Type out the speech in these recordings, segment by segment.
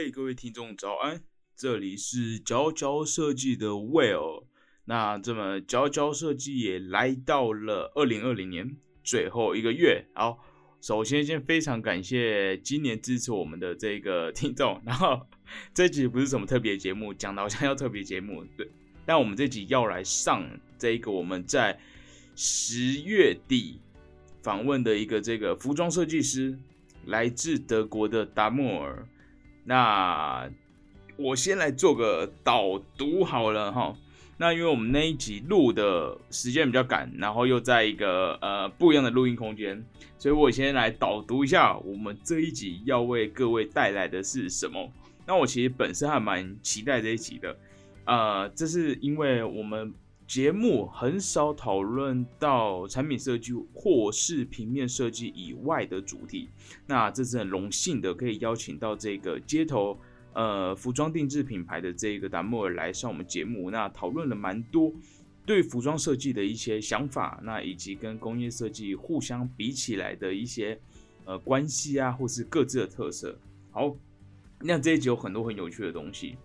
嘿，各位听众早安，这里是佼佼设计的 Will。那这么佼佼设计也来到了二零二零年最后一个月。好，首先先非常感谢今年支持我们的这个听众。然后这集不是什么特别节目，讲的好像要特别节目，对。但我们这集要来上这一个我们在十月底访问的一个这个服装设计师，来自德国的达莫尔。那我先来做个导读好了哈。那因为我们那一集录的时间比较赶，然后又在一个呃不一样的录音空间，所以我先来导读一下我们这一集要为各位带来的是什么。那我其实本身还蛮期待这一集的，呃，这是因为我们节目很少讨论到产品设计或是平面设计以外的主题。那这是很荣幸的，可以邀请到这个街头呃服装定制品牌的这个达莫尔来上我们节目。那讨论了蛮多对服装设计的一些想法，那以及跟工业设计互相比起来的一些呃关系啊，或是各自的特色。好，那这一集有很多很有趣的东西。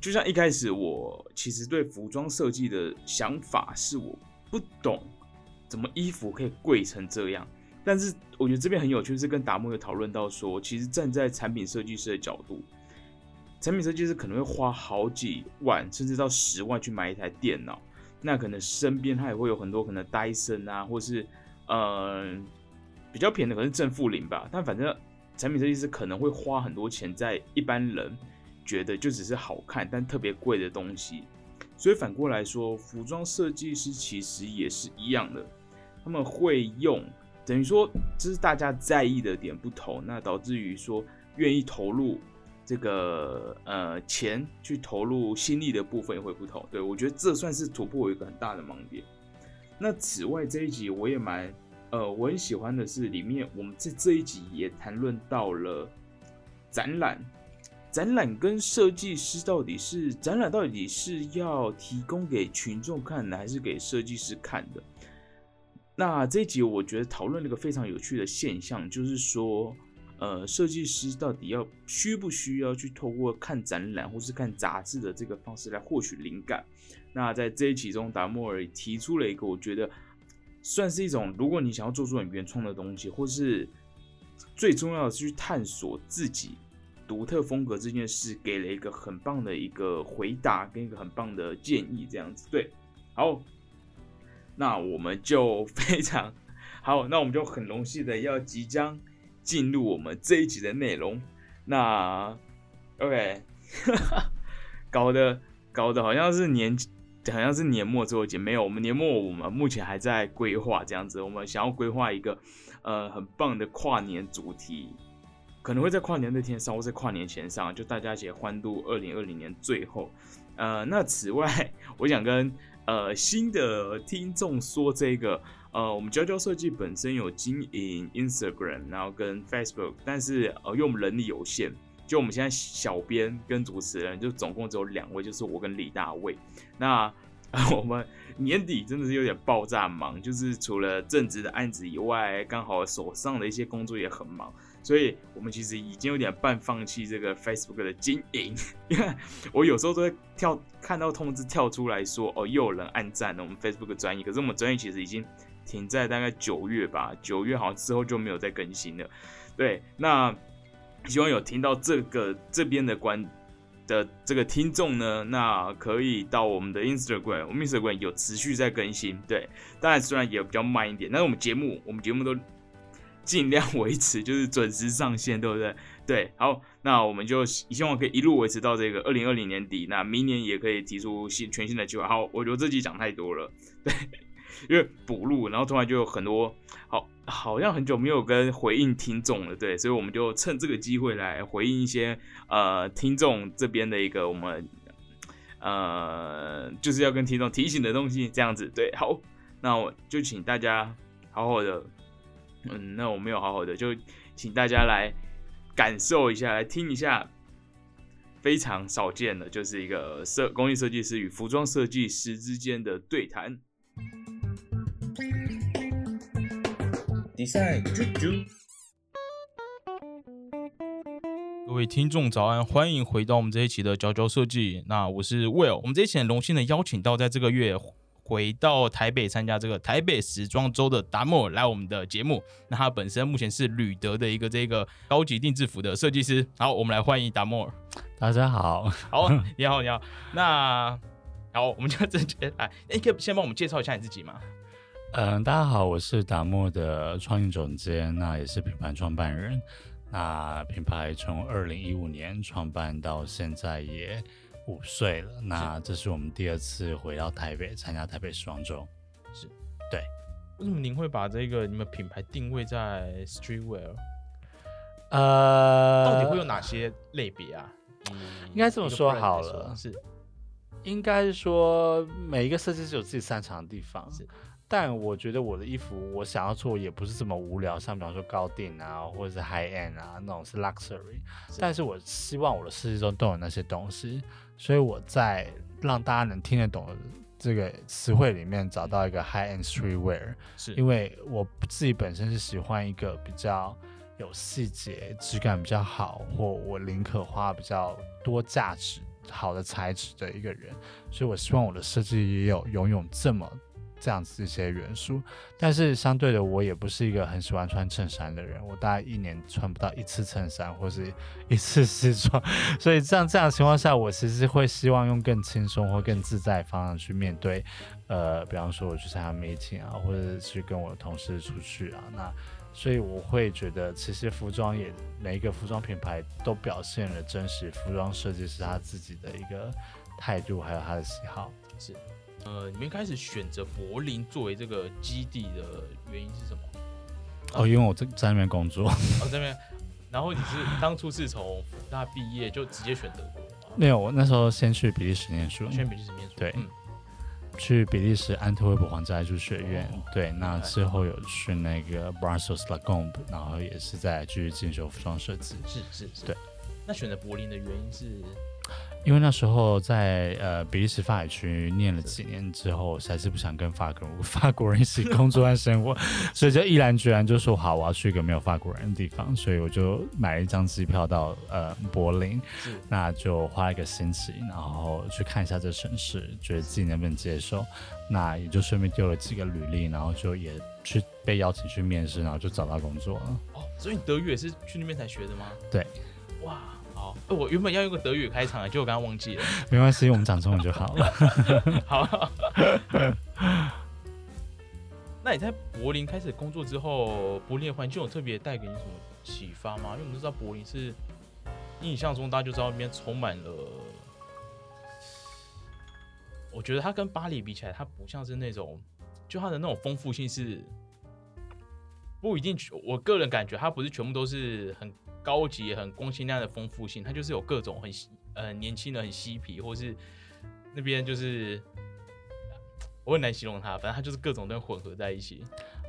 就像一开始我其实对服装设计的想法是我不懂怎么衣服可以贵成这样，但是我觉得这边很有趣，是跟达摩有讨论到说，其实站在产品设计师的角度，产品设计师可能会花好几万甚至到十万去买一台电脑，那可能身边他也会有很多可能戴森啊，或是嗯比较便宜的可能是正负零吧，但反正产品设计师可能会花很多钱在一般人。觉得就只是好看，但特别贵的东西，所以反过来说，服装设计师其实也是一样的，他们会用，等于说这是大家在意的点不同，那导致于说愿意投入这个呃钱去投入心力的部分也会不同。对我觉得这算是突破一个很大的盲点。那此外这一集我也蛮呃我很喜欢的是里面我们在这一集也谈论到了展览。展览跟设计师到底是展览到底是要提供给群众看的，还是给设计师看的？那这一集我觉得讨论了一个非常有趣的现象，就是说，呃，设计师到底要需不需要去透过看展览或是看杂志的这个方式来获取灵感？那在这一集中，达莫尔提出了一个我觉得算是一种，如果你想要做出很原创的东西，或是最重要的是去探索自己。独特风格这件事给了一个很棒的一个回答跟一个很棒的建议，这样子对，好，那我们就 非常好，那我们就很荣幸的要即将进入我们这一集的内容。那 OK，搞的搞的好像是年好像是年末之后节没有，我们年末我们目前还在规划这样子，我们想要规划一个呃很棒的跨年主题。可能会在跨年那天上，或在跨年前上，就大家一起欢度二零二零年最后。呃，那此外，我想跟呃新的听众说，这个呃，我们娇娇设计本身有经营 Instagram，然后跟 Facebook，但是呃，因为我们人力有限，就我们现在小编跟主持人就总共只有两位，就是我跟李大卫。那 我们年底真的是有点爆炸忙，就是除了正职的案子以外，刚好手上的一些工作也很忙。所以我们其实已经有点半放弃这个 Facebook 的经营，因为我有时候都会跳看到通知跳出来说，哦，又有人按赞了我们 Facebook 专业，可是我们专业其实已经停在大概九月吧，九月好像之后就没有再更新了。对，那希望有听到这个这边的观的这个听众呢，那可以到我们的 Instagram，我们 Instagram 有持续在更新，对，当然虽然也比较慢一点，但是我们节目我们节目都。尽量维持就是准时上线，对不对？对，好，那我们就希望可以一路维持到这个二零二零年底，那明年也可以提出新全新的计划。好，我觉得这集讲太多了，对，因为补录，然后突然就有很多好，好像很久没有跟回应听众了，对，所以我们就趁这个机会来回应一些呃听众这边的一个我们呃就是要跟听众提醒的东西，这样子，对，好，那我就请大家好好的。嗯，那我没有好好的，就请大家来感受一下，来听一下非常少见的，就是一个设工艺设计师与服装设计师之间的对谈。比赛啾啾。各位听众早安，欢迎回到我们这一期的佼佼设计。那我是 Will，我们这一期很荣幸的邀请到在这个月回到台北参加这个台北时装周的达莫来我们的节目。那他本身目前是吕德的一个这个高级定制服的设计师。好，我们来欢迎达莫。大家好，好，你好，你好。那好，我们就直接来，哎，可以先帮我们介绍一下你自己吗？嗯，大家好，我是达莫的创意总监，那也是品牌创办人。那品牌从二零一五年创办到现在也五岁了。那这是我们第二次回到台北参加台北时装周。是，对。为什么您会把这个你们品牌定位在 streetwear？呃，到底会有哪些类别啊？应该这么说好了，是，应该是说每一个设计师有自己擅长的地方。是。但我觉得我的衣服，我想要做也不是这么无聊，像比方说高定啊，或者是 high end 啊，那种是 luxury。但是我希望我的设计中都有那些东西，所以我在让大家能听得懂的这个词汇里面找到一个 high end streetwear。是因为我自己本身是喜欢一个比较有细节、质感比较好，或我宁可花比较多价值、好的材质的一个人，所以我希望我的设计也有拥有这么。这样子一些元素，但是相对的，我也不是一个很喜欢穿衬衫的人，我大概一年穿不到一次衬衫或是一次西装，所以这样这样的情况下，我其实会希望用更轻松或更自在方式去面对，呃，比方说我去参加 meeting 啊，或者去跟我的同事出去啊，那所以我会觉得，其实服装也每一个服装品牌都表现了真实服装设计师他自己的一个态度，还有他的喜好，是。呃，你们开始选择柏林作为这个基地的原因是什么？哦，因为我在在那边工作。哦，在那边。然后你是当初是从大毕业就直接选德国吗？没有，我那时候先去比利时念书。去比利时念书。对。去比利时安特卫普皇家艺术学院。对。那之后有去那个 Brussels La Gombe，然后也是在继续进修服装设计。是是是。对。那选择柏林的原因是？因为那时候在呃比利时法语区念了几年之后，还是不想跟法国人法国人一起工作和生活，所以就毅然决然就说好，我要去一个没有法国人的地方，所以我就买了一张机票到呃柏林，那就花了一个星期，然后去看一下这城市，觉得自己能不能接受，那也就顺便丢了几个履历，然后就也去被邀请去面试，然后就找到工作了。哦，所以你德语也是去那边才学的吗？对，哇。我原本要用个德语开场，结果刚刚忘记了。没关系，我们讲中文就好了。好。那你在柏林开始工作之后，柏林的环境有特别带给你什么启发吗？因为我们都知道柏林是印象中大家就知道那边充满了，我觉得它跟巴黎比起来，它不像是那种，就它的那种丰富性是不一定。我个人感觉它不是全部都是很。高级、很光鲜亮的丰富性，它就是有各种很呃年轻的、很嬉皮，或是那边就是我很难形容它，反正它就是各种都混合在一起。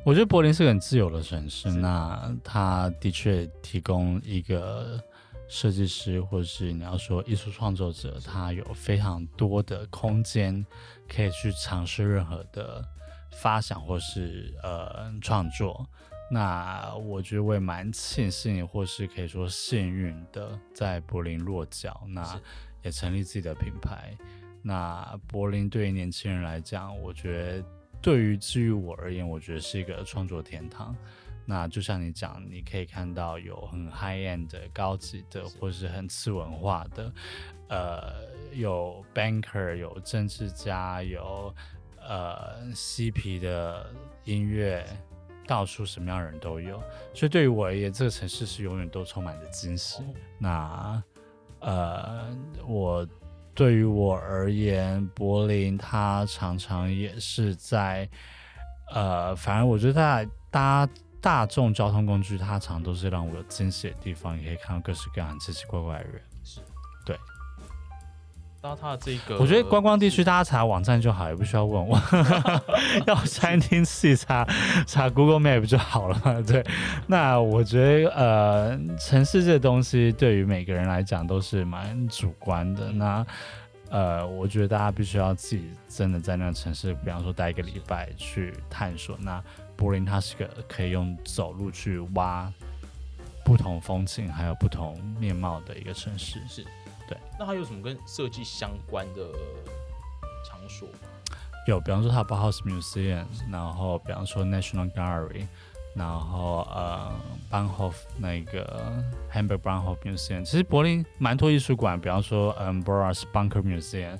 我觉得柏林是个很自由的城市，那它的确提供一个设计师，或是你要说艺术创作者，他有非常多的空间可以去尝试任何的发想或是呃创作。那我觉得我也蛮庆幸，或是可以说幸运的，在柏林落脚，那也成立自己的品牌。那柏林对于年轻人来讲，我觉得对于至于我而言，我觉得是一个创作天堂。那就像你讲，你可以看到有很 high end 的高级的，或是很次文化的，呃，有 banker，有政治家，有呃嬉皮的音乐。到处什么样的人都有，所以对于我而言，这个城市是永远都充满着惊喜。那呃，我对于我而言，柏林它常常也是在呃，反正我觉得在搭大众交通工具，它常都是让我有惊喜的地方，也可以看到各式各样奇奇怪怪的人。到他的这个，我觉得观光地区大家查网站就好，也不需要问我。要餐厅自己查查 Google Map 就好了嘛。对，那我觉得呃，城市这东西对于每个人来讲都是蛮主观的。那呃，我觉得大家必须要自己真的在那个城市，比方说待一个礼拜去探索。那柏林它是个可以用走路去挖不同风景还有不同面貌的一个城市。是，对。那还有什么跟设计相关的场所吗？有，比方说它 Bauhaus Museum，然后比方说 National Gallery，然后呃 Bahnhof 那个 Hamburg Bahnhof Museum，其实柏林蛮多艺术馆，比方说嗯 Boras Bunker Museum，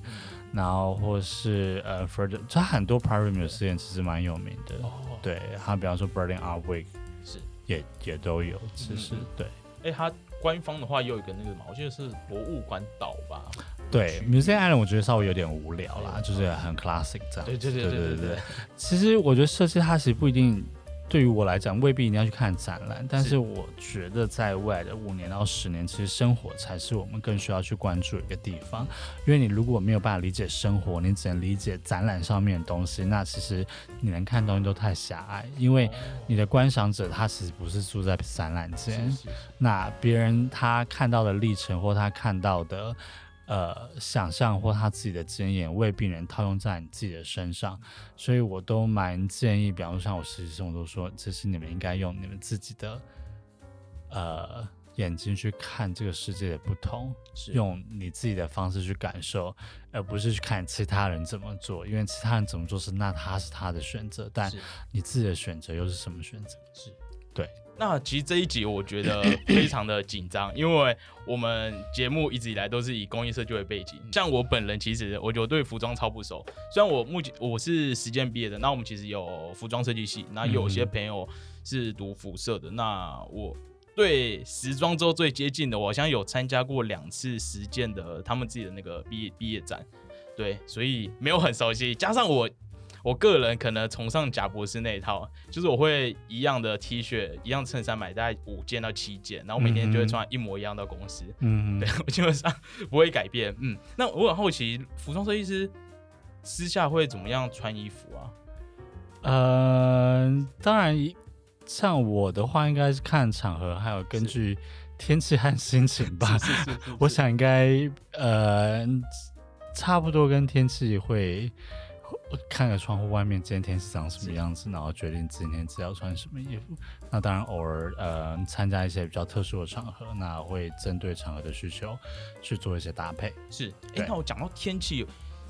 然后或是呃 Further，它很多 private museum 其实蛮有名的。哦，对，它比方说 Berlin Art Week 是。也也都有，其实对哎、它官方的话也有一个那个嘛，我记得是博物馆岛吧？对 Museum Island 我觉得稍微有点无聊啦，就是很 classic 这样。对对对对对对，其实我觉得设计它其实不一定，对于我来讲未必一定要去看展览，但是。是我觉得在未来的五年到十年，其实生活才是我们更需要去关注的一个地方。因为你如果没有办法理解生活，你只能理解展览上面的东西，那其实你能看东西都太狭隘，因为你的观赏者他其实不是住在展览间是，是是。那别人他看到的历程或他看到的呃想象或他自己的经验，为病人套用在你自己的身上，所以我都蛮建议，比方说像我实习生，我都说，这是你们应该用你们自己的呃眼睛去看这个世界的不同，用你自己的方式去感受，而不是去看其他人怎么做，因为其他人怎么做是那他是他的选择，但你自己的选择又是什么选择？是，对。那其实这一集我觉得非常的紧张，因为我们节目一直以来都是以工业设计为背景。像我本人，其实我觉得我对服装超不熟。虽然我目前我是实践毕业的，那我们其实有服装设计系，那有些朋友是读服设的。那我对时装周最接近的，我好像有参加过两次实践的他们自己的那个毕业毕业展，对，所以没有很熟悉。加上我我个人可能崇尚贾博士那一套，就是我会一样的 T 恤、一样衬衫买大概五件到七件，然后每天就会穿一模一样到公司。嗯 对，我基本上不会改变。嗯，那我很好奇，服装设计师私下会怎么样穿衣服啊？呃，当然，像我的话，应该是看场合，还有根据天气和心情吧。是是是 我想应该呃，差不多跟天气会看个窗户外面今天天气长什么样子，然后决定今天只要穿什么衣服。那当然，偶尔呃参加一些比较特殊的场合，那会针对场合的需求去做一些搭配。是。哎、那我讲到天气，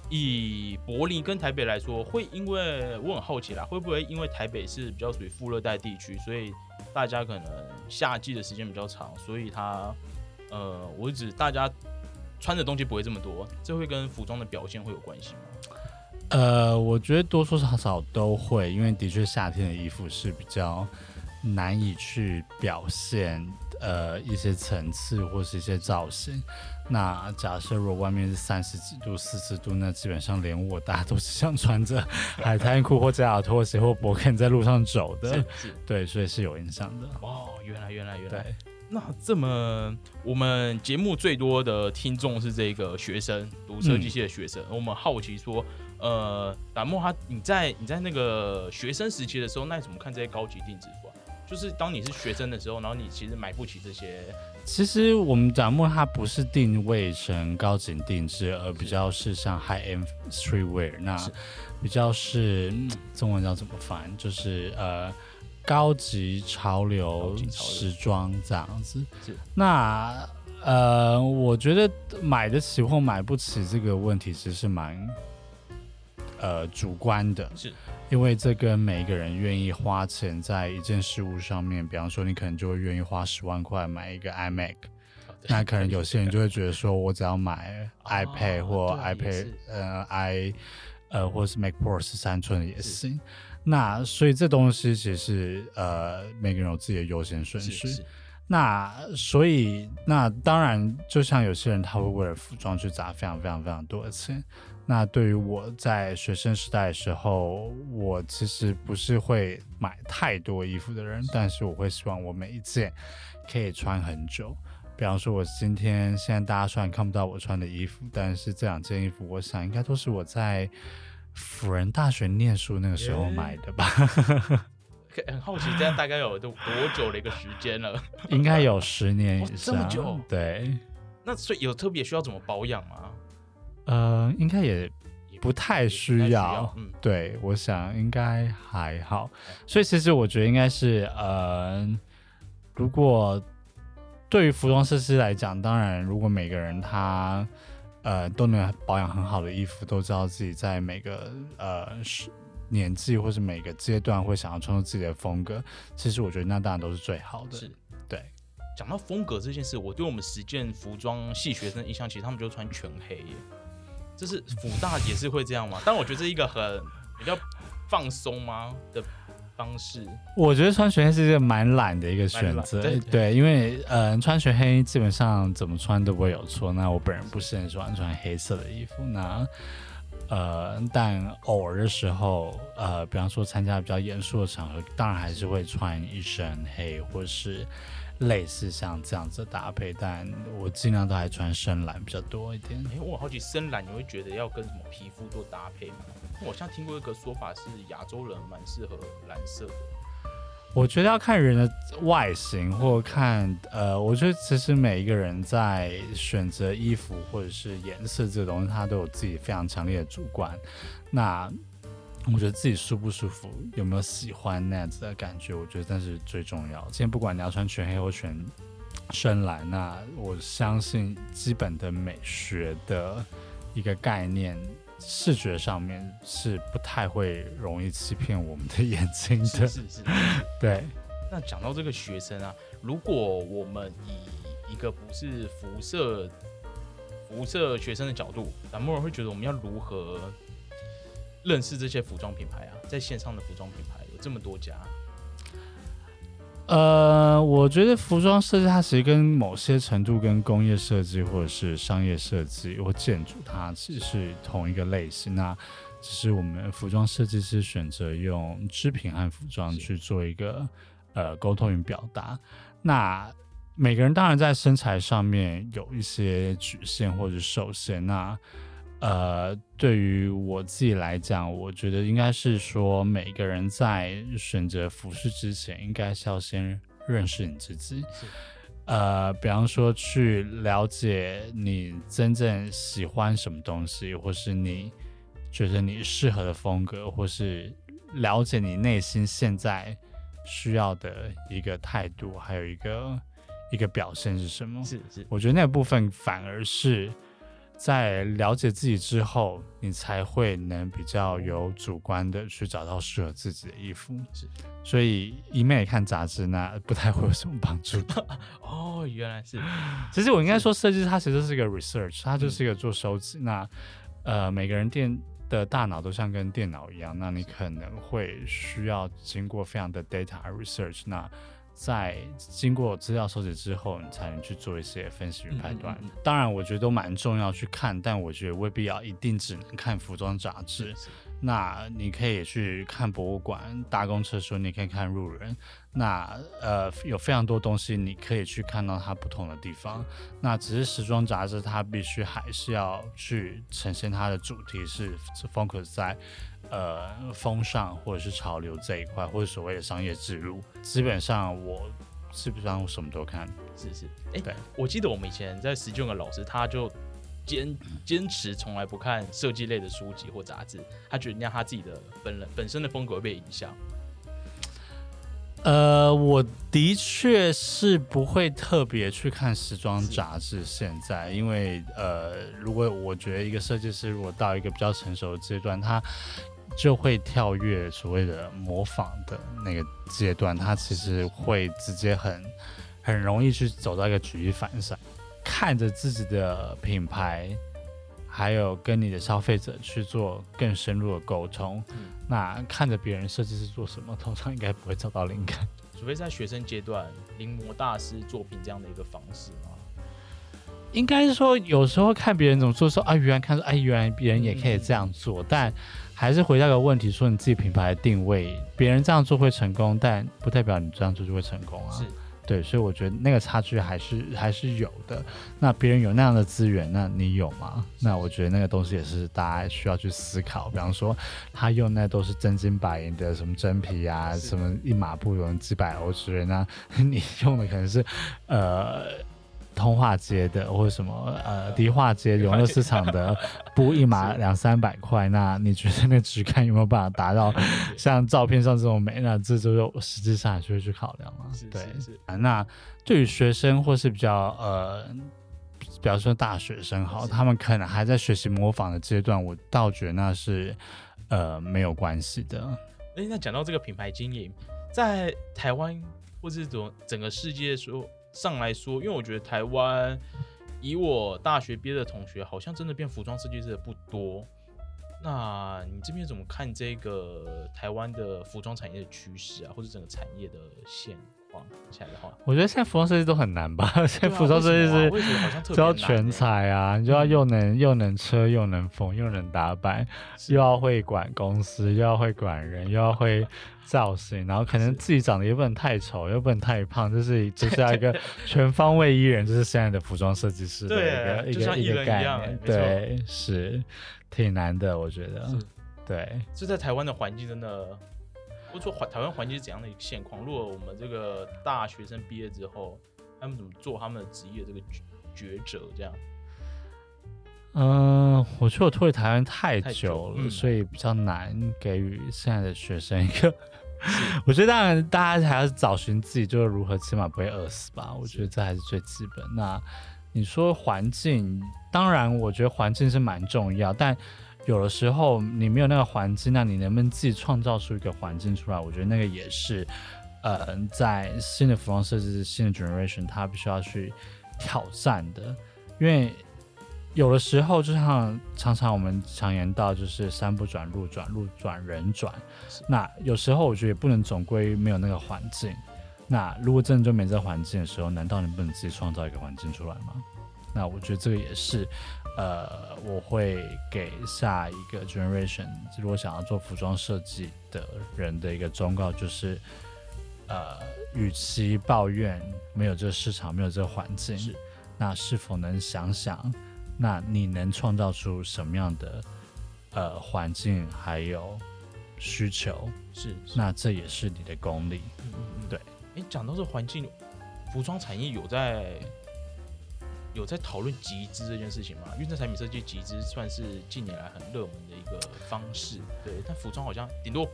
以柏林跟台北来说，会因为我很好奇啦，会不会因为台北是比较属于副热带地区，所以大家可能夏季的时间比较长，所以它呃，我指大家穿的东西不会这么多，这会跟服装的表现会有关系吗？呃，我觉得多多少少都会，因为的确夏天的衣服是比较难以去表现呃一些层次或是一些造型。那假设如果外面是三十几度、四十度，那基本上连我大家都是想穿着海滩裤或夹脚拖鞋或勃肯在路上走的。对，所以是有影响的。哦，原来原来原来。那这么，我们节目最多的听众是这个学生，读设计系的学生。我们好奇说，呃，达莫他你在你在那个学生时期的时候，那你怎么看这些高级定制服啊？就是当你是学生的时候，然后你其实买不起这些，其实我们展幕它不是定位成高级定制，而比较是像 high end streetwear，那比较是、嗯中文叫怎么翻？就是呃高级潮流高级潮流时装这样子。那呃，我觉得买得起或买不起这个问题，其实是蛮呃主观的。是因为这跟每一个人愿意花钱在一件事物上面，比方说你可能就会愿意花十万块买一个 iMac，那可能有些人就会觉得说，我只要买 iPad 或 iPad 是呃 i 呃或是 Mac Pro 十三寸的也行。那所以这东西其实是呃每个人有自己的优先顺序。那所以那当然，就像有些人他会为了服装去砸非常非常非常多的钱。那对于我在学生时代的时候，我其实不是会买太多衣服的人，但是我会希望我每一件可以穿很久。比方说，我今天现在大家虽然看不到我穿的衣服，但是这两件衣服，我想应该都是我在辅仁大学念书那个时候耶买的吧。可很好奇，这样大概有多多久的一个时间了？应该有十年以上，这么久对，那所以有特别需要怎么保养吗？呃，应该也也不太也需要，嗯，对，我想应该还好。所以其实我觉得应该是，呃，如果对于服装设计师来讲，当然，如果每个人他呃都能保养很好的衣服，都知道自己在每个呃是年纪或是每个阶段会想要创作自己的风格，其实我觉得那当然都是最好的。是对。讲到风格这件事，我对我们实践服装系学生的印象，其实他们就穿全黑耶。这是辅大也是会这样吗？但我觉得这是一个很比较放松吗的方式。我觉得穿全黑是一个蛮懒的一个选择，对对，因为呃穿全黑基本上怎么穿都不会有错。那我本人不是很喜欢穿黑色的衣服，那呃但偶尔的时候，呃比方说参加比较严肃的场合，当然还是会穿一身黑，或是类似像这样子的搭配，但我尽量都还穿深蓝比较多一点。哎、我好奇深蓝，你会觉得要跟什么皮肤做搭配吗？我好像听过一个说法是亚洲人蛮适合蓝色的。我觉得要看人的外形，或看呃，我觉得其实每一个人在选择衣服或者是颜色这个东西，他都有自己非常强烈的主观。那我觉得自己舒不舒服，有没有喜欢那样子的感觉，我觉得那是最重要的。今天不管你要穿全黑或全深蓝，那我相信基本的美学的一个概念。视觉上面是不太会容易欺骗我们的眼睛的，是是是。对。那讲到这个学生啊，如果我们以一个不是辐射辐射学生的角度，蓝墨人会觉得我们要如何认识这些服装品牌啊？在线上的服装品牌有这么多家，呃，我觉得服装设计它其实跟某些程度跟工业设计或者是商业设计或建筑，它其实是同一个类型。那只是我们服装设计师选择用织品和服装去做一个呃沟通与表达。那每个人当然在身材上面有一些局限或者受限。那呃，对于我自己来讲，我觉得应该是说，每个人在选择服饰之前，应该是要先认识你自己。呃，比方说去了解你真正喜欢什么东西，或是你觉得你适合的风格，或是了解你内心现在需要的一个态度，还有一个一个表现是什么。是是，我觉得那部分反而是在了解自己之后，你才会能比较有主观的去找到适合自己的衣服。是，所以一昧看杂志，那不太会有什么帮助的。哦，原来是，其实我应该说，设计师它其实是一个 research，它就是一个做收集。那呃，每个人电的大脑都像跟电脑一样，那你可能会需要经过非常的 data research。那在经过资料收集之后，你才能去做一些分析与判断。嗯嗯嗯当然，我觉得都蛮重要去看，但我觉得未必要一定只能看服装杂志。那你可以去看博物馆、搭公车的时候，你可以看路人。那呃，有非常多东西你可以去看到它不同的地方。那只是时装杂志，它必须还是要去呈现它的主题是是 focus 在呃风尚或者是潮流这一块，或者所谓的商业植入。基本上我基本上我什么都看。是是，哎、对我记得我们以前在实践的老师，他就坚坚持从来不看设计类的书籍或杂志，他觉得那样他自己的本人本身的风格会被影响。呃，我的确是不会特别去看时装杂志。现在，因为呃，如果我觉得一个设计师如果到一个比较成熟的阶段，他就会跳跃所谓的模仿的那个阶段，他其实会直接很很容易去走到一个举一反三，看着自己的品牌，还有跟你的消费者去做更深入的沟通。嗯那看着别人设计师做什么，通常应该不会找到灵感。除非在学生阶段临摹大师作品这样的一个方式嘛。应该是说，有时候看别人怎么做，说啊，原来看说，哎，原来别人也可以这样做，但还是回到一个问题，说你自己品牌的定位，别人这样做会成功，但不代表你这样做就会成功啊。是，对，所以我觉得那个差距还是还是有的。那别人有那样的资源，那你有吗？那我觉得那个东西也是大家需要去思考。比方说，他用那都是真金白银的什么真皮啊，什么一码布有几百欧之类，那 你用的可能是呃通化街的或者什么呃迪化街 永乐市场的 布一码两三百块，那你觉得那质感有没有办法达到像照片上这种美？那这就是实际上还是会去考量了。对，啊，那对于学生或是比较呃，比方说大学生好，他们可能还在学习模仿的阶段，我倒觉得那是呃没有关系的。哎，那讲到这个品牌经营，在台湾或是整整个世界说。上来说，因为我觉得台湾以我大学毕业的同学，好像真的变服装设计师的不多。那你这边怎么看这个台湾的服装产业的趋势啊，或者整个产业的线？的话，我觉得现在服装设计都很难吧？现在服装设计师就要全才啊，你就要又能又能车又能缝又能打扮，又要会管公司，又要会管人，又要会造型，然后可能自己长得也不能太丑，又不能太胖，就是就是 要一个全方位艺人，就是现在的服装设计师的一个一个一个概念。对，是挺难的，我觉得。对，就在台湾的环境真的。或者说环台湾环境是怎样的一个现况？如果我们这个大学生毕业之后，他们怎么做他们的职业这个抉择？这样？嗯，我觉得我脱离台湾太久了，所以比较难给予现在的学生一个。我觉得当然大家还要找寻自己，就是如何起码不会饿死吧。我觉得这还是最基本。那你说环境，当然我觉得环境是蛮重要，但。有的时候你没有那个环境，那你能不能自己创造出一个环境出来？我觉得那个也是，呃，在新的服装设计、新的 generation，它必须要去挑战的。因为有的时候，就像常常我们常言道，就是山不转路转，路转人转。那有时候我觉得也不能总归没有那个环境。那如果真的就没这环境的时候，难道你不能自己创造一个环境出来吗？那我觉得这个也是。呃，我会给下一个 generation，如果想要做服装设计的人的一个忠告，就是，呃，与其抱怨没有这个市场，没有这个环境，是，那是否能想想，那你能创造出什么样的呃环境，还有需求？是，那这也是你的功力。嗯嗯嗯，对。哎，讲到这环境，服装产业有在。有在讨论集资这件事情吗？因为在产品设计集资算是近年来很热门的一个方式，对。但服装好像顶多，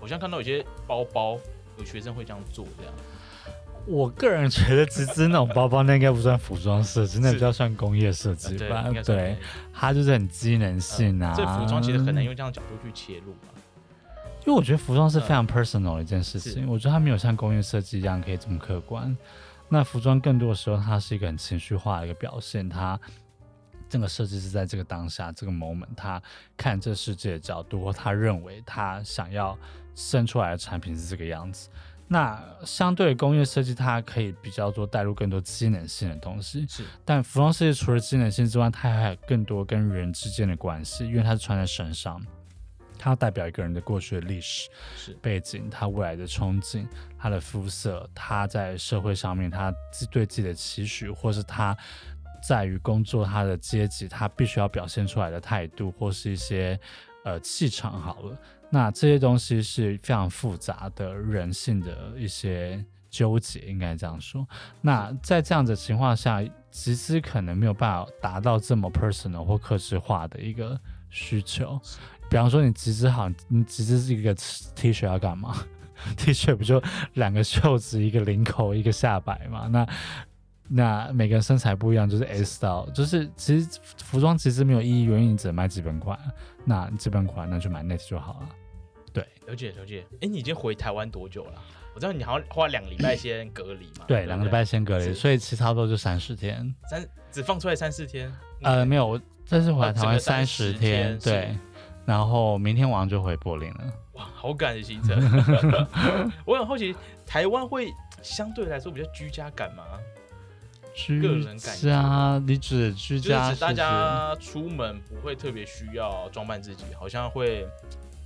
好像看到有些包包有学生会这样做这样。我个人觉得集资那种包包那应该不算服装设计，那比较算工业设计吧。对，它就是很机能性啊。这服装其实很难用这样的角度去切入嘛。因为我觉得服装是非常 personal 的一件事情，我觉得它没有像工业设计一样可以这么客观。那服装更多的时候，它是一个很情绪化的一个表现。它这个设计是在这个当下这个 moment，他看这世界的角度，或他认为他想要生出来的产品是这个样子。那相对工业设计，它可以比较多带入更多机能性的东西。是，但服装设计除了机能性之外，它还有更多跟人之间的关系，因为它是穿在身上。它代表一个人的过去的历史背景，他未来的憧憬，他的肤色，他在社会上面他自对自己的期许，或是他在于工作他的阶级，他必须要表现出来的态度，或是一些呃气场。好了，那这些东西是非常复杂的人性的一些纠结，应该这样说。那在这样的情况下，其实可能没有办法达到这么 personal 或克制化的一个需求。比方说，你集资好，你集资是一个 T 恤要干嘛？T 恤不就两个袖子、一个领口、一个下摆嘛？那那每个人身材不一样，就是 S 到，就是其实服装其实没有意义，原因你只能卖基本款。那基本款那就买 Net 就好了。对，了解了解。哎，你已经回台湾多久了？我知道你好像花两个礼拜先隔离嘛。对，两个礼拜先隔离，所以其实差不多就三十天。三只放出来三四天？呃，没有，我这次回来台湾三十天。对。然后明天晚上就回柏林了。哇，好赶的行程！我很好奇，台湾会相对来说比较居家感吗？居家，你指居家是指大家出门不会特别需要装扮自己，好像会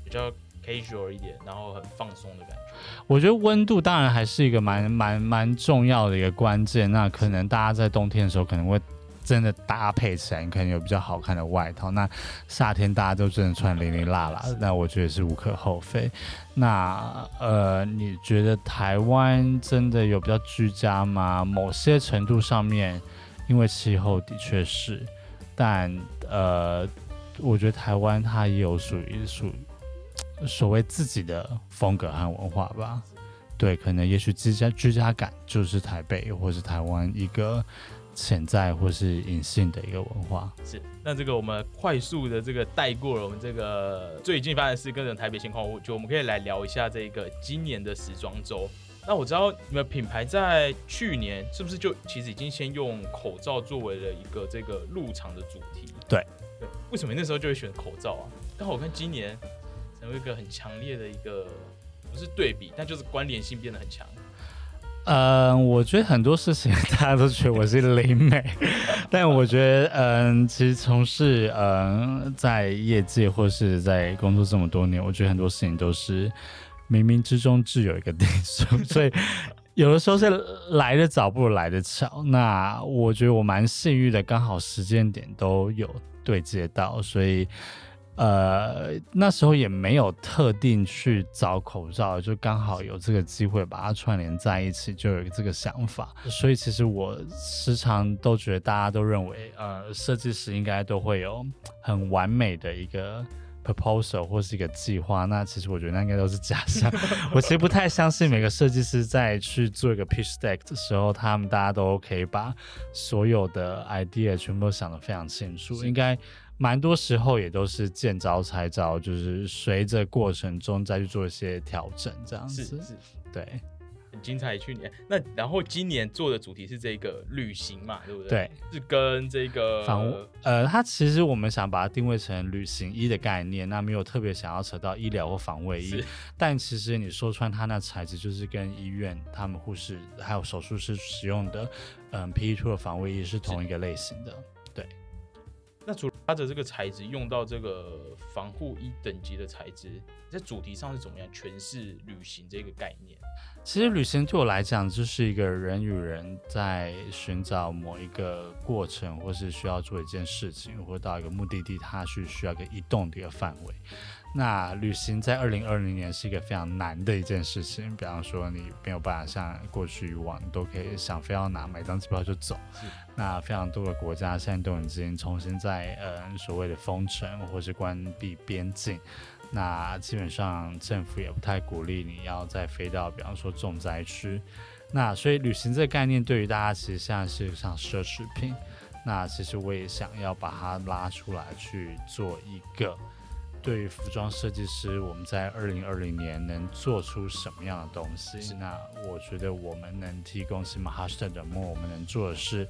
比较 casual 一点，然后很放松的感觉。我觉得温度当然还是一个蛮蛮蛮重要的一个关键。那可能大家在冬天的时候可能会。真的搭配起来，你可能有比较好看的外套。那夏天大家都真的穿零零辣辣，那我觉得是无可厚非。那呃，你觉得台湾真的有比较居家吗？某些程度上面因为气候的确是，但呃，我觉得台湾它也有属于属所谓自己的风格和文化吧。对，可能也许居家居家感就是台北或是台湾一个潜在或是隐性的一个文化。是，那这个我们快速的这个带过了我们这个最近发生的事跟台北情况，我觉得我们可以来聊一下这个今年的时装周。那我知道你们品牌在去年是不是就其实已经先用口罩作为了一个这个入场的主题？对，对，为什么那时候就会选口罩啊？刚好我看今年成为一个很强烈的一个。不是对比，但就是关联性变得很强。嗯，我觉得很多事情大家都觉得我是灵美，但我觉得，嗯，其实从事嗯在业界或是在工作这么多年，我觉得很多事情都是冥冥之中自有一个定数，所以有的时候是来的早不如来的巧。那我觉得我蛮幸运的，刚好时间点都有对接到，所以。呃，那时候也没有特定去找口罩，就刚好有这个机会把它串联在一起，就有这个想法。所以其实我时常都觉得，大家都认为，呃，设计师应该都会有很完美的一个 proposal 或是一个计划。那其实我觉得那应该都是假象。我其实不太相信每个设计师在去做一个 pitch deck 的时候，他们大家都可以把所有的 idea 全部都想得非常清楚，应该。蛮多时候也都是见招拆招，就是随着过程中再去做一些调整，这样子。是是，对，很精彩。去年那然后今年做的主题是这个旅行嘛，对不对？对，是跟这个防呃，它其实我们想把它定位成旅行衣的概念，那没有特别想要扯到医疗或防卫衣，但其实你说穿它那材质就是跟医院他们护士还有手术室使用的嗯 P E Two 的防卫衣是同一个类型的。对那除了它的这个材质用到这个防护衣等级的材质，在主题上是怎么样诠释旅行这个概念？其实旅行对我来讲，就是一个人与人在寻找某一个过程，或是需要做一件事情，或到一个目的地，它是需要一个移动的一个范围。那旅行在二零二零年是一个非常难的一件事情，比方说你没有办法像过去以往都可以想非要拿买张机票就走。那非常多的国家现在都已经重新在呃所谓的封城或是关闭边境。那基本上政府也不太鼓励你要再飞到比方说重灾区。那所以旅行这个概念对于大家其实现在是像奢侈品。那其实我也想要把它拉出来去做一个。对于服装设计师，我们在二零二零年能做出什么样的东西？那我觉得我们能提供是马哈斯特的梦，我们能做的是，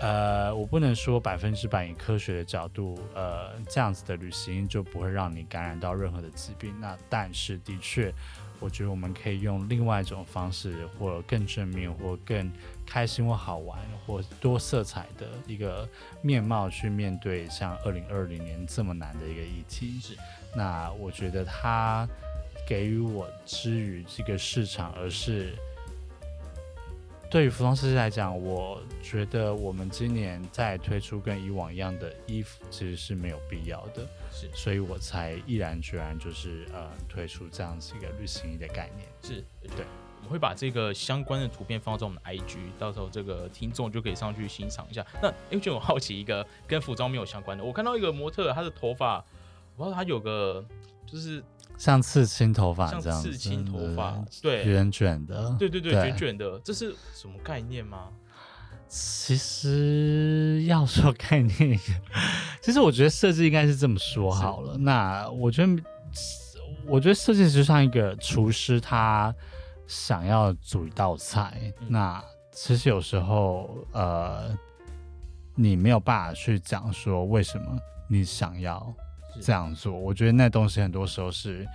呃，我不能说百分之百以科学的角度，呃，这样子的旅行就不会让你感染到任何的疾病。那但是的确。我觉得我们可以用另外一种方式，或更正面，或更开心，或好玩，或多色彩的一个面貌去面对像二零二零年这么难的一个议题。是，那我觉得它给予我之于这个市场，而是。对于服装设计来讲，我觉得我们今年再推出跟以往一样的衣服，其实是没有必要的，是，所以我才毅然决然就是呃推出这样子一个旅行衣的概念。是，对，我们会把这个相关的图片放在我们的 IG，到时候这个听众就可以上去欣赏一下。那因为就我好奇一个跟服装没有相关的，我看到一个模特，他的头发，我不知道他有个就是。像刺青头发这样，刺青头发，对，卷卷的，对对对，卷卷的，这是什么概念吗？其实要说概念，其实我觉得设计应该是这么说好了。那我觉得，我觉得设计就像一个厨师，他想要煮一道菜，那其实有时候，呃，你没有办法去讲说为什么你想要。这样做，我觉得那东西很多时候是，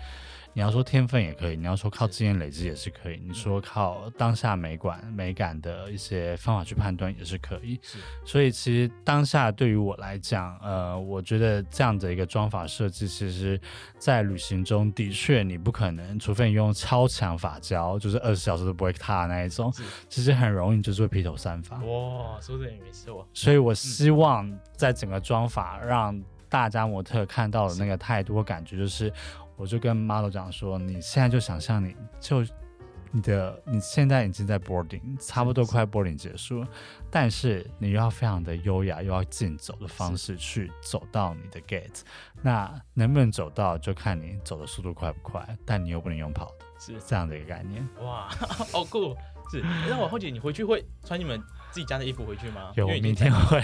你要说天分也可以，你要说靠经验累积也是可以，你说靠当下美感美感的一些方法去判断也是可以。所以其实当下对于我来讲，呃，我觉得这样的一个妆法设计，其实，在旅行中的确你不可能，除非你用超强发胶，就是二十小时都不会塌那一种，其实很容易就是会披头散发。哇，说的也没错。所以我希望在整个妆法让。大家模特看到的那个态度感觉就是，我就跟 model 讲说，你现在就想象你就你的你现在已经在 boarding，差不多快 boarding 结束了，但是你又要非常的优雅，又要竞走的方式去走到你的 gate，那能不能走到就看你走的速度快不快，但你又不能用跑的，是这样的一个概念。哇，好酷！是，那我好奇你回去会穿你们自己家的衣服回去吗？有，明天会，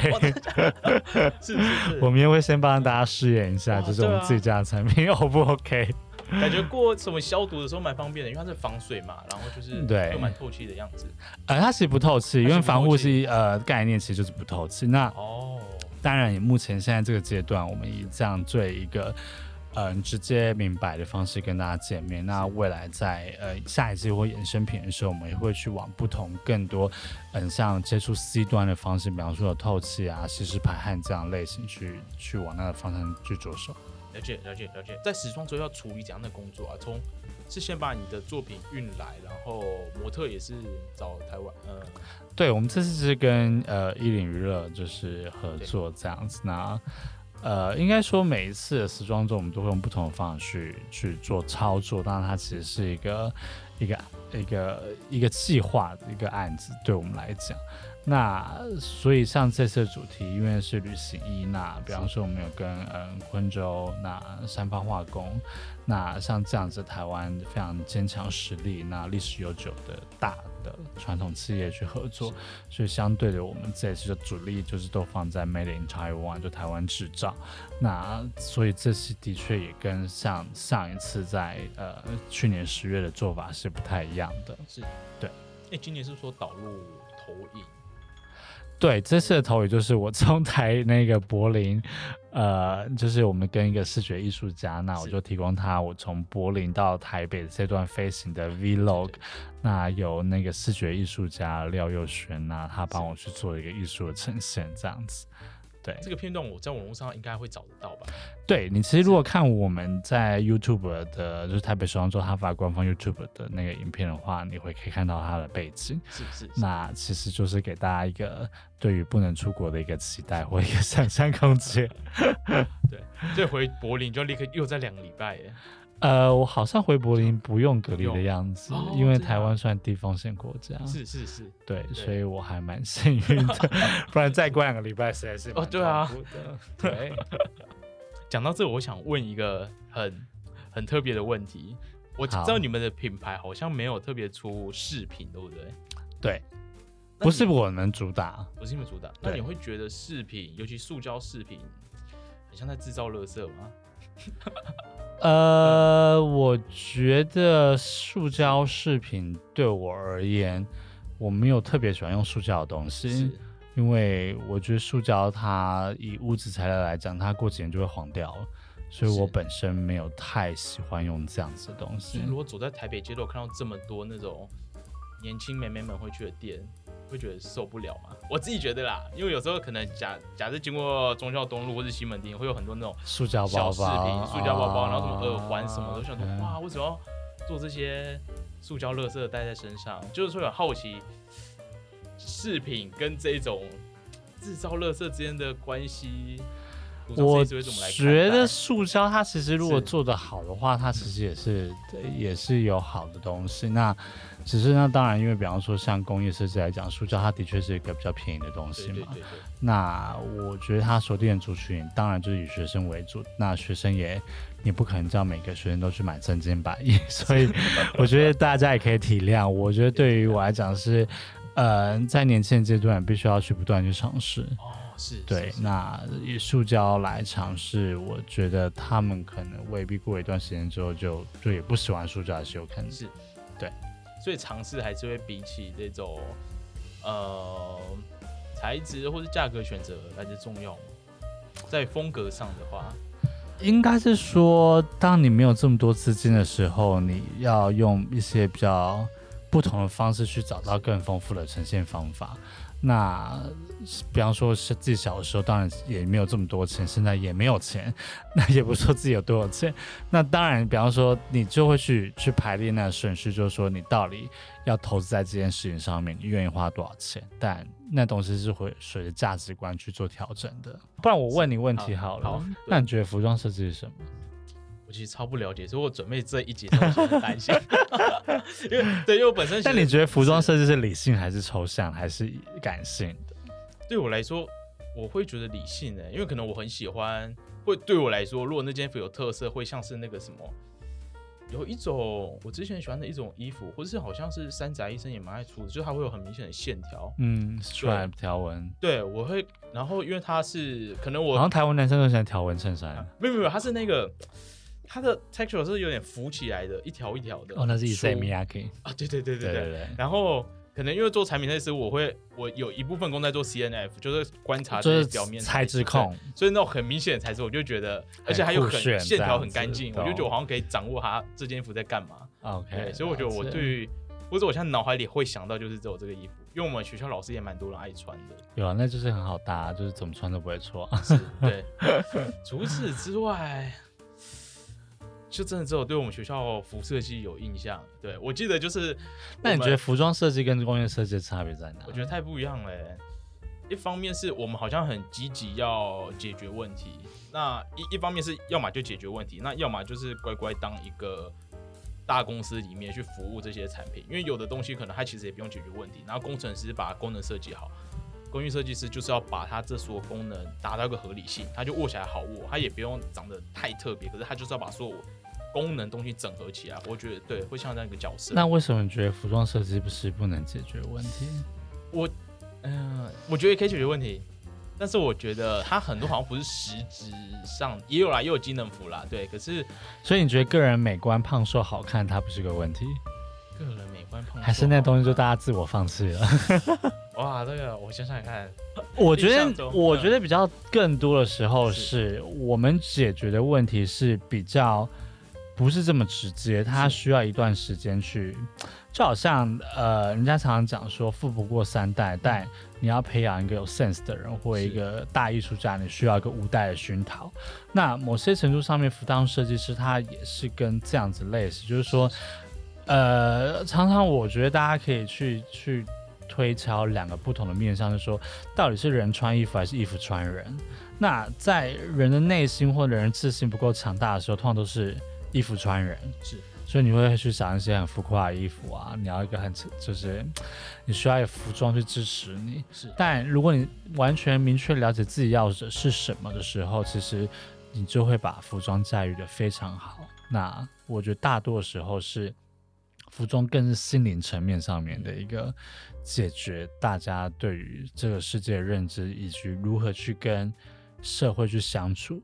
我明天会先帮大家试验一下，就是我们自己家的产品 O 不 OK？感觉过什么消毒的时候蛮方便的，因为它是防水嘛，然后就是对又蛮透气的样子。呃，它其实不透气，因为防护透气是呃概念，其实就是不透气。那哦，当然，以目前现在这个阶段，我们以这样最一个嗯直接明白的方式跟大家见面。那未来在呃下一季或衍生品的时候，我们也会去往不同更多嗯像接触 C 端的方式，比方说有透气啊、吸湿排汗这样类型去去往那个方向去着手。了解了解了解，在时装周要处理怎样的工作啊？从是先把你的作品运来，然后模特也是找台湾，呃，对，我们这次是跟呃一零娱乐就是合作这样子。那呃，应该说每一次的时装周，我们都会用不同的方式去去做操作。当然，它其实是一个一个一个一个计划的一个案子，对我们来讲。那所以像这次的主题，因为是旅行衣，那比方说我们有跟嗯昆州那三方化工，那像这样子台湾非常坚强实力，那历史悠久的大的传统企业去合作，所以相对的我们这次的主力就是都放在 Made in Taiwan，就台湾制造。那所以这次的确也跟像上一次在呃去年十月的做法是不太一样的。是对。哎，今年是说导入投影，对，这次的投影就是我从台那个柏林，呃，就是我们跟一个视觉艺术家，那我就提供他我从柏林到台北这段飞行的 vlog，那由那个视觉艺术家廖佑轩，那他帮我去做一个艺术的呈现，这样子。对，这个片段我在网络上应该会找得到吧？对你其实如果看我们在 YouTube 的，就是台北时装周他发官方 YouTube 的那个影片的话，你会可以看到它的背景。是不是，那其实就是给大家一个对于不能出国的一个期待或一个想象空间。对，所以回柏林就立刻又在两个礼拜耶。呃，我好像回柏林不用隔离的样子，哦因为台湾算低风险国家，是是是，对，对。所以我还蛮幸运的，不然再过两个礼拜实在是哦对啊。对，讲到这，我想问一个很很特别的问题。我知道你们的品牌好像没有特别出饰品，对不对？对，不是我们主打，不是你们主打，那你会觉得饰品，尤其塑胶饰品，很像在制造垃圾吗？呃，我觉得塑胶饰品对我而言，我没有特别喜欢用塑胶的东西，因为我觉得塑胶它以物质材料来讲，它过几年就会黄掉了，所以我本身没有太喜欢用这样子的东西。如果走在台北街头看到这么多那种年轻妹妹们会去的店，会觉得受不了吗？我自己觉得啦，因为有时候可能假假设经过忠孝东路或是西门町，会有很多那种塑胶小饰包包、品、塑胶包包，啊然后什么耳环什么的，我想说对哇，为什么要做这些塑胶垃圾带在身上？就是说很好奇饰品跟这种制造垃圾之间的关系，我觉得塑胶它其实如果做得好的话，它其实也是也是有好的东西。那只是那当然，因为比方说像工业设计来讲，塑胶它的确是一个比较便宜的东西嘛。对对对对，那我觉得它锁定的族群当然就是以学生为主，那学生也你不可能叫每个学生都去买真金白银，所以我觉得大家也可以体谅。我觉得对于我来讲是，呃，在年轻人阶段必须要去不断去尝试。哦，是，对，那以塑胶来尝试，我觉得他们可能未必过一段时间之后就就也不喜欢塑胶，还是有可能。是，对，所以尝试还是会比起这种呃材质或是价格选择来的重要。在风格上的话，应该是说，当你没有这么多资金的时候，你要用一些比较不同的方式去找到更丰富的呈现方法。那比方说是自己小的时候，当然也没有这么多钱，现在也没有钱，那也不是说自己有多少钱。那当然，比方说你就会去去排列那个顺序，就是说你到底要投资在这件事情上面，你愿意花多少钱？但那东西是会随着价值观去做调整的。不然我问你问题好了，好，那你觉得服装设计是什么？我其实超不了解，所以我准备这一节东西很担心，因为对，因为我本身。但你觉得服装设计是理性还是抽象还是感性的？对我来说，我会觉得理性的，因为可能我很喜欢，会对我来说，如果那件衣服有特色，会像是那个什么，有一种我之前喜欢的一种衣服，或者是好像是山宅医生也蛮爱出的，就是它会有很明显的线条，嗯，stripe 条纹。对，我会，然后因为它是可能我，好像台湾男生都喜欢条纹衬衫，没有没有，它是那个它的 texture 是有点浮起来的，一条一条的。哦，那是 Samiyaki 啊，对对对对对对，然后。可能因为做产品那时，我会我有一部分工在做 C N F，就是观察这些表面材质控，所以那种很明显的材质，我就觉得，而且还有很线条很干净，我就觉得我好像可以掌握它这件衣服在干嘛。OK，所以我觉得我对于，或者我现在脑海里会想到就是只有这个衣服，因为我们学校老师也蛮多人爱穿的。有啊，那就是很好搭，就是怎么穿都不会错。对，除此之外。就真的只有对我们学校服设计有印象。对我记得就是，那你觉得服装设计跟工业设计的差别在哪？我觉得太不一样了。一方面是我们好像很积极要解决问题，那一一方面是要么就解决问题，那要么就是乖乖当一个大公司里面去服务这些产品。因为有的东西可能它其实也不用解决问题，然后工程师把功能设计好。工艺设计师就是要把它这所有功能达到一个合理性，它就握起来好握，它也不用长得太特别，可是它就是要把所有功能东西整合起来。我觉得对，会像这样一个角色。那为什么你觉得服装设计不是不能解决问题？我，嗯，我觉得可以解决问题，但是我觉得它很多好像不是实质上也有啦，也有机能服啦，对。可是，所以你觉得个人美观、胖瘦、好看，它不是个问题？个人美观胖，还是那东西就大家自我放弃了？哇，这个我想想看，我觉得我觉得比较更多的时候是我们解决的问题是比较不是这么直接，它需要一段时间去，就好像呃，人家常常讲说富不过三代，但你要培养一个有 sense 的人或一个大艺术家，你需要一个五代的熏陶。那某些程度上面，服装设计师他也是跟这样子类似，就是说。呃，常常我觉得大家可以去去推敲两个不同的面向，是说到底是人穿衣服还是衣服穿人。那在人的内心或者人自信不够强大的时候，通常都是衣服穿人。是，所以你会去想一些很浮夸的衣服啊，你要一个很就是你需要有服装去支持你。是，但如果你完全明确了解自己要的是什么的时候，其实你就会把服装驾驭的非常好。那我觉得大多时候是。服装更是心灵层面上面的一个解决大家对于这个世界的认知，以及如何去跟社会去相处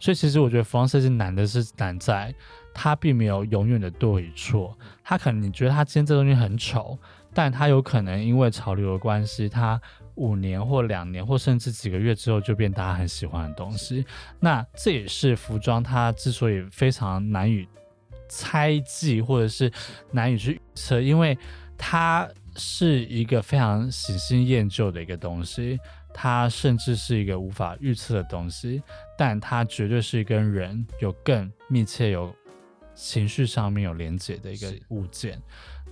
所以其实我觉得服装设计难的是难在它并没有永远的对与错。它可能你觉得它今天这东西很丑，但它有可能因为潮流的关系，它五年或两年或甚至几个月之后就变大家很喜欢的东西。那这也是服装它之所以非常难以。猜忌或者是难以去预测，因为它是一个非常喜新厌旧的一个东西，它甚至是一个无法预测的东西，但它绝对是跟人有更密切、有情绪上面有连接的一个物件。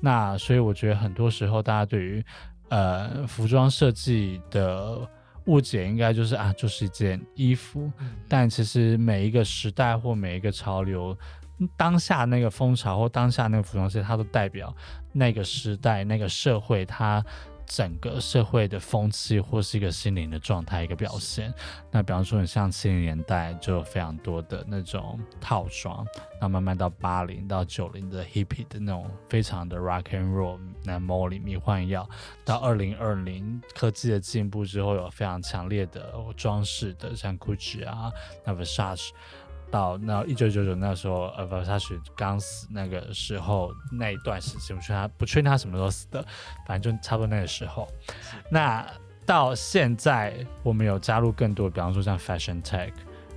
那所以我觉得很多时候大家对于呃服装设计的误解，应该就是啊，就是一件衣服，但其实每一个时代或每一个潮流。当下那个风潮或当下那个服装设计，它都代表那个时代、那个社会，它整个社会的风气或是一个心灵的状态一个表现。那比方说，你像七零年代就有非常多的那种套装，那慢慢到八零到九零的 hippie 的那种非常的 rock and roll，那 Molly 迷幻药，到二零二零科技的进步之后，有非常强烈的装饰的，像 Gucci 啊，那 Versace。到那一九九九那时候，呃，不，他是刚死那个时候那一段时间，我确他不确定他什么时候死的，反正就差不多那个时候。那到现在，我们有加入更多，比方说像 fashion tech。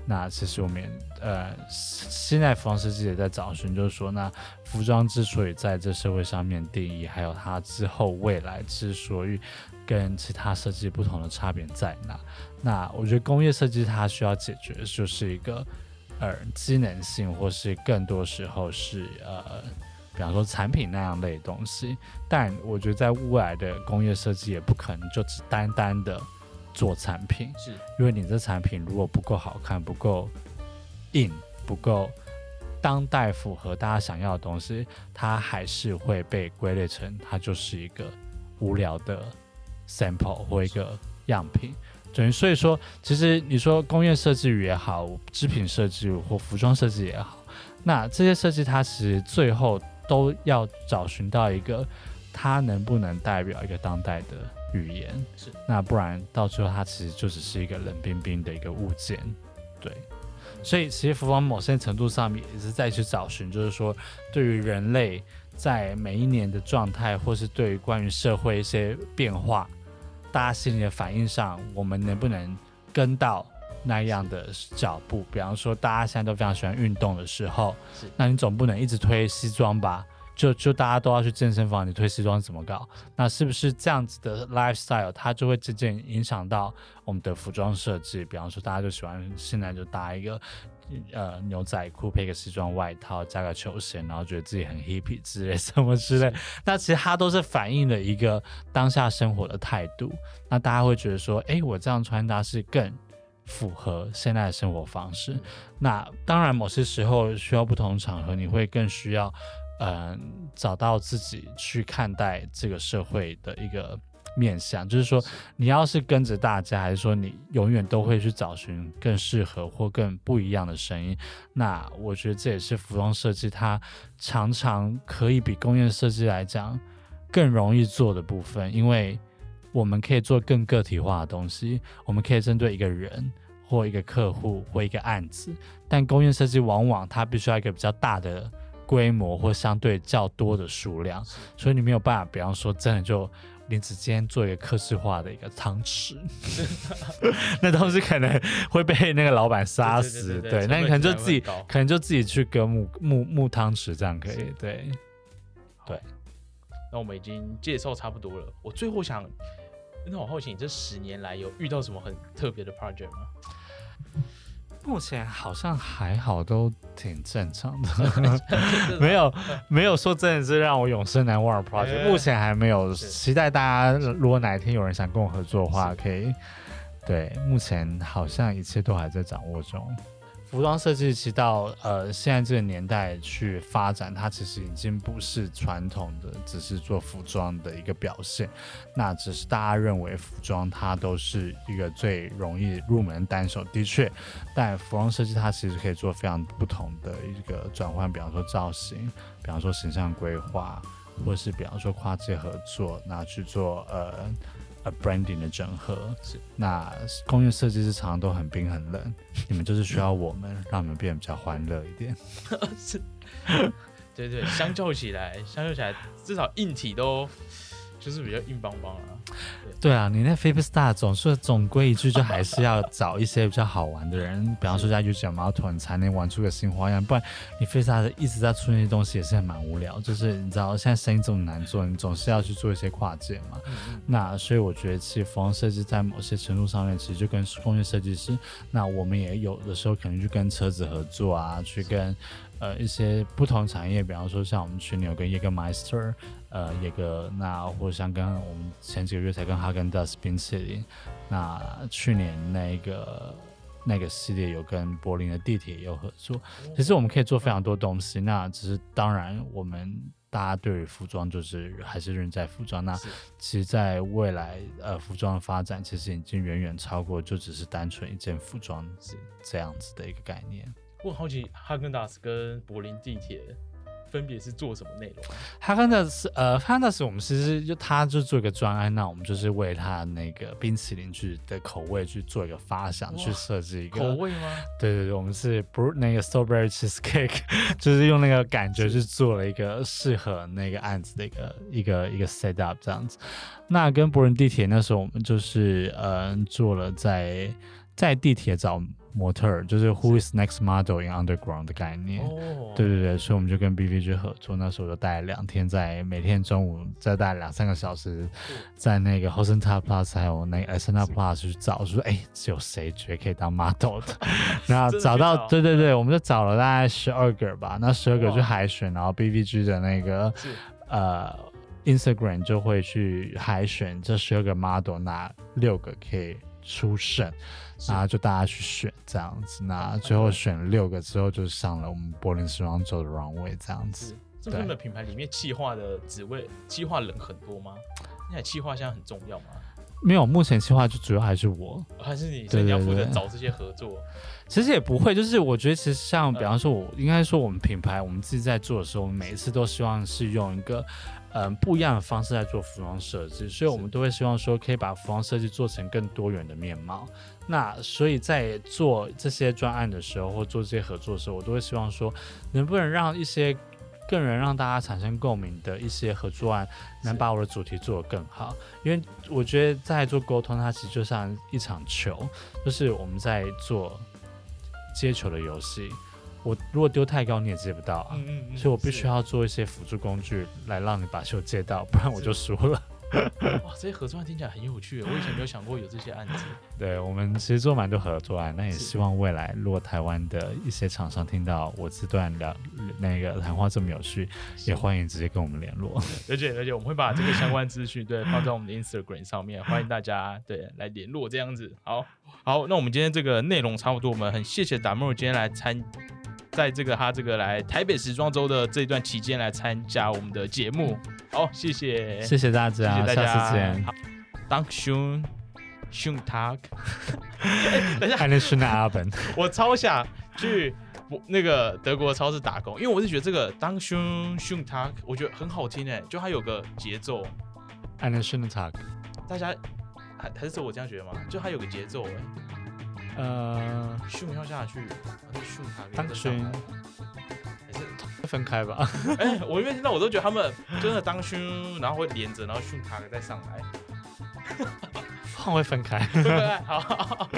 那其实我们呃，现在服装设计也在找寻，就是说，那服装之所以在这社会上面定义，还有它之后未来之所以跟其他设计不同的差别在哪？那我觉得工业设计它需要解决的就是一个。呃，机能性或是更多时候是呃，比方说产品那样类东西，但我觉得在未来的工业设计也不可能就只单单的做产品，是。因为你这产品如果不够好看、不够硬、不够当代符合大家想要的东西，它还是会被归类成它就是一个无聊的 sample 或一个样品。对，所以说，其实你说工业设计也好，织品设计或服装设计也好，那这些设计它其实最后都要找寻到一个它能不能代表一个当代的语言。是，那不然到最后它其实就只是一个冷冰冰的一个物件。对，所以其实服装某些程度上面也是在去找寻，就是说对于人类在每一年的状态，或是对于关于社会一些变化。大家心里的反应上，我们能不能跟到那样的脚步？比方说，大家现在都非常喜欢运动的时候，那你总不能一直推西装吧？就就大家都要去健身房，你推西装怎么搞？那是不是这样子的 lifestyle，它就会渐渐影响到我们的服装设计？比方说，大家就喜欢现在就搭一个。呃，牛仔裤配个西装外套，加个球鞋，然后觉得自己很 hippy 之类什么之类。那其实它都是反映了一个当下生活的态度。那大家会觉得说，哎，我这样穿搭是更符合现在的生活方式。那当然，某些时候需要不同场合，你会更需要，嗯，找到自己去看待这个社会的一个。面向就是说，你要是跟着大家，还是说你永远都会去找寻更适合或更不一样的声音？那我觉得这也是服装设计它常常可以比工业设计来讲更容易做的部分，因为我们可以做更个体化的东西，我们可以针对一个人或一个客户或一个案子，但工业设计往往它必须要一个比较大的规模或相对较多的数量，所以你没有办法，比方说真的就。林子今天做一个克制化的一个汤匙，那东西可能会被那个老板杀死。对，那你可能就自己，可能就自己去割木木木汤匙，这样可以。对，对。那我们已经介绍差不多了。我最后想，那我好奇，你这十年来有遇到什么很特别的 project 吗？目前好像还好，都挺正常的，没有没有说真的是让我永生难忘的 project。目前还没有，期待大家如果哪一天有人想跟我合作的话，可以。对，目前好像一切都还在掌握中。服装设计其实到呃现在这个年代去发展，它其实已经不是传统的只是做服装的一个表现，那只是大家认为服装它都是一个最容易入门单手，的确，但服装设计它其实可以做非常不同的一个转换，比方说造型，比方说形象规划，或是比方说跨界合作，那去做呃。呃，branding 的整合是那工业设计师常常都很冰很冷，你们就是需要我们让你们变得比较欢乐一点。是，对对，相较起来，相较起来，至少硬体都。就是比较硬邦邦啊，对啊，你那 f i p Star 总是总归一句，就还是要找一些比较好玩的人，比方说在 YouTube 毛团才能玩出个新花样，不然你 f i p Star 一直在出那些东西也是很蛮无聊。就是你知道现在生意这么难做，你总是要去做一些跨界嘛。那所以我觉得其实服装设计在某些程度上面，其实就跟工业设计师，那我们也有的时候可能去跟车子合作啊，去跟呃一些不同产业，比方说像我们去年有跟 Jägermeister。呃，一个那或者像跟我们前几个月才跟哈根达斯冰淇淋，那去年那个那个系列有跟柏林的地铁有合作。其实我们可以做非常多东西，那只是当然我们大家对于服装就是还是认在服装。那其实，在未来呃服装的发展，其实已经远远超过就只是单纯一件服装这这样子的一个概念。我很好奇哈根达斯跟柏林地铁。分别是做什么内容？哈根达斯，呃，哈根达斯，我们其实就他就做一个专案，那我们就是为他那个冰淇淋去的口味去做一个发想，去设置一个口味吗？对对对，我们是不那个 strawberry cheesecake，就是用那个感觉去做了一个适合那个案子的一个一个一个 set up 这样子。那跟柏林地铁那时候，我们就是嗯做了在在地铁找。模特儿就是 Who is next model in underground 的概念，对对对，所以我们就跟 B V G 合作，那时候就待两天，在每天中午再待两三个小时，在那个 Hosenta Plus 还有那个 Asana Plus 去找，说哎，有谁觉得可以当 model 的？然后找到，对对对，我们就找了大概十二个吧，那十二个去海选，然后 B V G 的那个呃 Instagram 就会去海选这十二个 model，拿六个可以。初胜，是然后就大家去选这样子，那最后选六个之后就上了我们柏林时装周的 runway 这样子是。这么的品牌里面，企划的职位，企划人很多吗？那企划现在很重要吗？没有，目前计划就主要还是我。还是你，对所以你要负责找这些合作？其实也不会，就是我觉得其实像比嗯方说我，应该说我们品牌我们自己在做的时候，我们每一次都希望是用一个嗯不一样的方式来做服装设计，所以我们都会希望说可以把服装设计做成更多元的面貌。那所以在做这些专案的时候，或做这些合作的时候，我都会希望说，能不能让一些更能让大家产生共鸣的一些合作案，能把我的主题做得更好。因为我觉得在做沟通，它其实就像一场球，就是我们在做接球的游戏。我如果丢太高，你也接不到啊。嗯嗯所以我必须要做一些辅助工具来让你把球接到，不然我就输了。哇，这些合作案听起来很有趣，我以前没有想过有这些案子。对我们其实做蛮多合作案，那也希望未来如果台湾的一些厂商听到我这段聊那个谈话这么有趣，也欢迎直接跟我们联络。而且而且我们会把这个相关资讯对放在我们的 Instagram 上面，欢迎大家对来联络这样子。好，好，那我们今天这个内容差不多，我们很谢谢达莫今天来参，在这个他这个来台北时装周的这一段期间来参加我们的节目。好，谢谢，谢谢大谢家，谢谢大家，下次见。好。当熊熊 tag，等一下，还能是那阿本，我超想去我那个德国超市打工，因为我是觉得这个当胸胸 tag，我觉得很好听哎，就它有个节奏，还能是那 talk。大家还还是只有我这样觉得吗？就它有个节奏哎，呃，训要下去，然后咻它当熊勋还是分开吧。哎、我因为听到我都觉得他们真的当咻，然后会连着，然后咻它再上来，换会分开。对 不对？好。